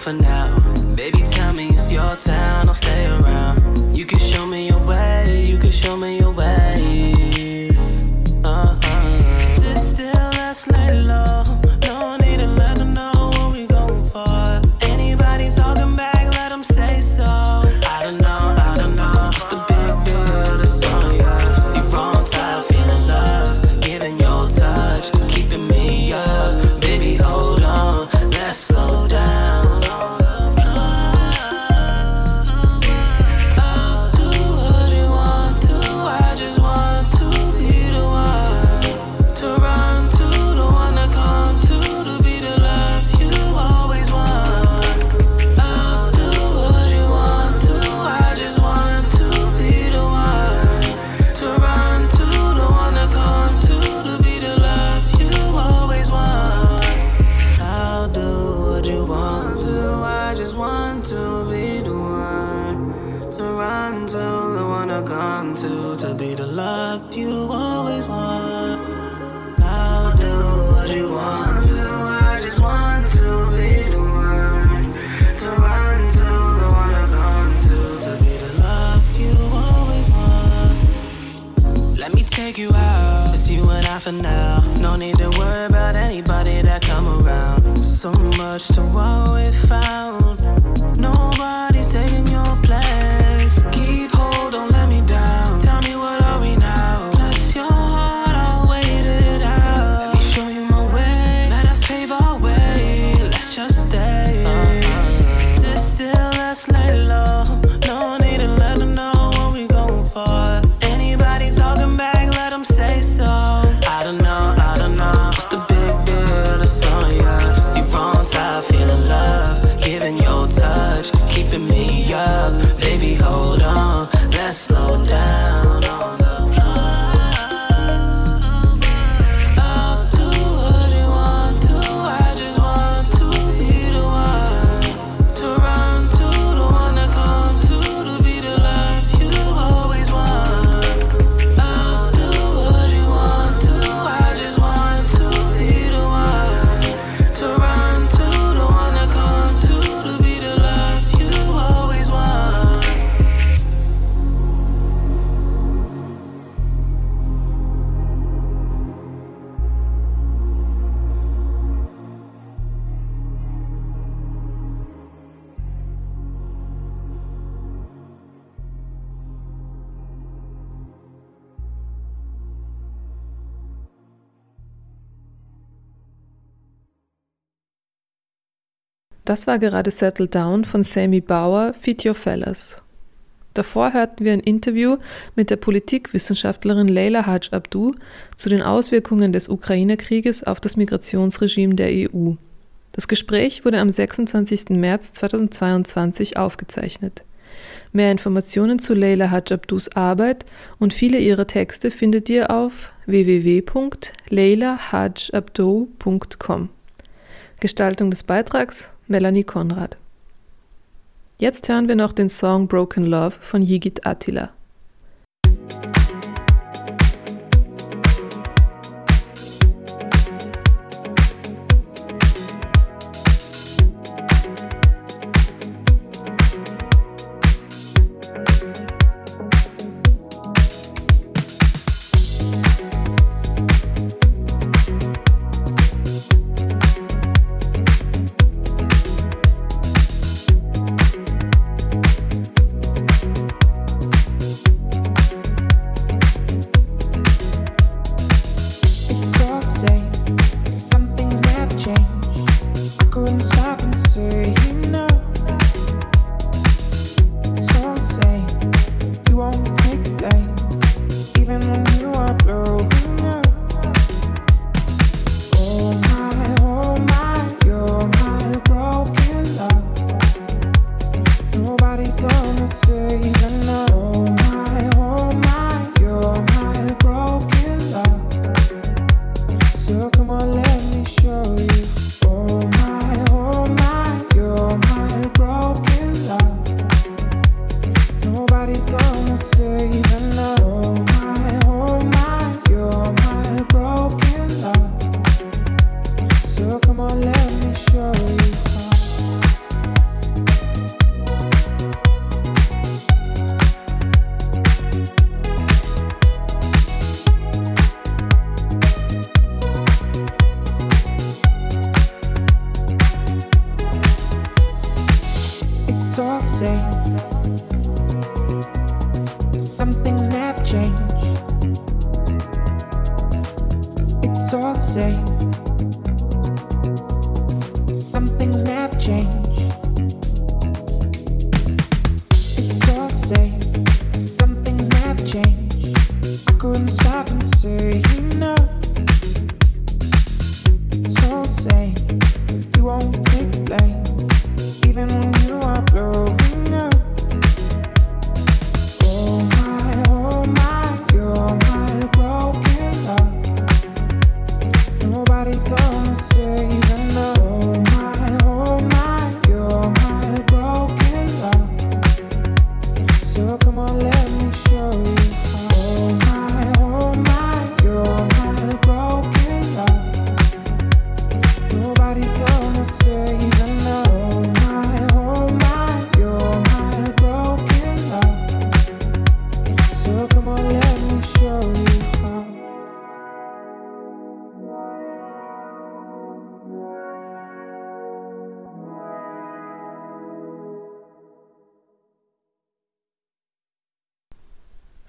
for now. Das war gerade Settle Down von Sammy Bauer, Fit Your Fellas. Davor hörten wir ein Interview mit der Politikwissenschaftlerin Leila Haj Abdu zu den Auswirkungen des Ukraine-Krieges auf das Migrationsregime der EU. Das Gespräch wurde am 26. März 2022 aufgezeichnet. Mehr Informationen zu Leila Haj Abdus Arbeit und viele ihrer Texte findet ihr auf www.leilahajabdou.com. Gestaltung des Beitrags Melanie Konrad. Jetzt hören wir noch den Song Broken Love von Yigit Attila.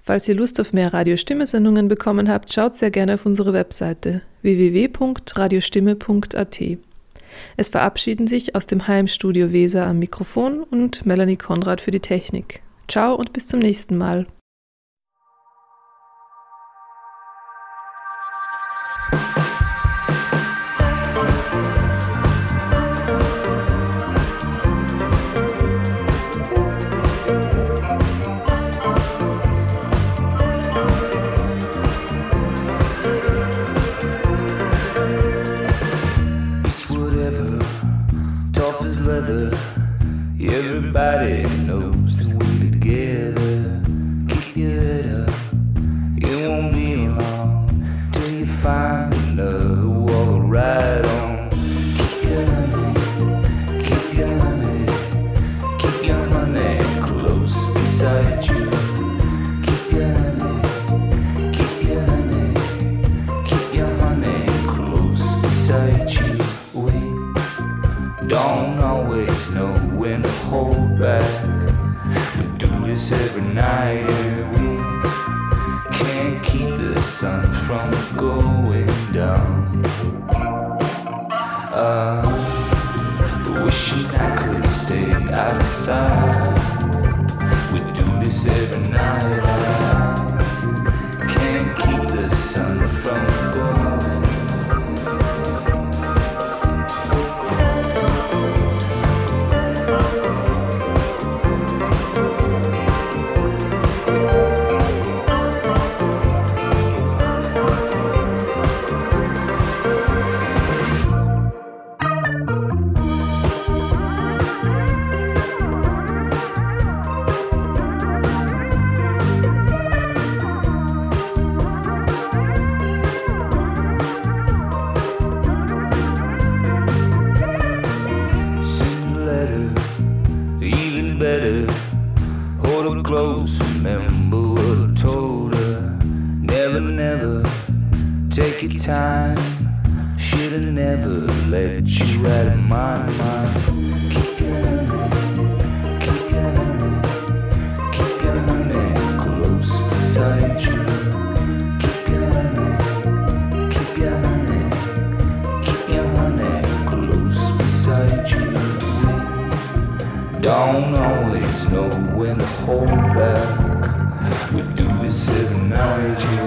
Falls ihr Lust auf mehr Radiostimme-Sendungen bekommen habt, schaut sehr gerne auf unsere Webseite www.radiostimme.at. Es verabschieden sich aus dem Heimstudio Weser am Mikrofon und Melanie Konrad für die Technik. Ciao und bis zum nächsten Mal. hold back. We do this every night, you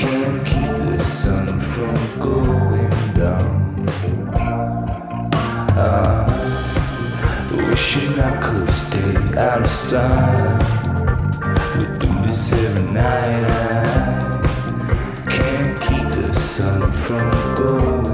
can't keep the sun from going down. I'm wishing I could stay out of sight. We do this every night, I can't keep the sun from going.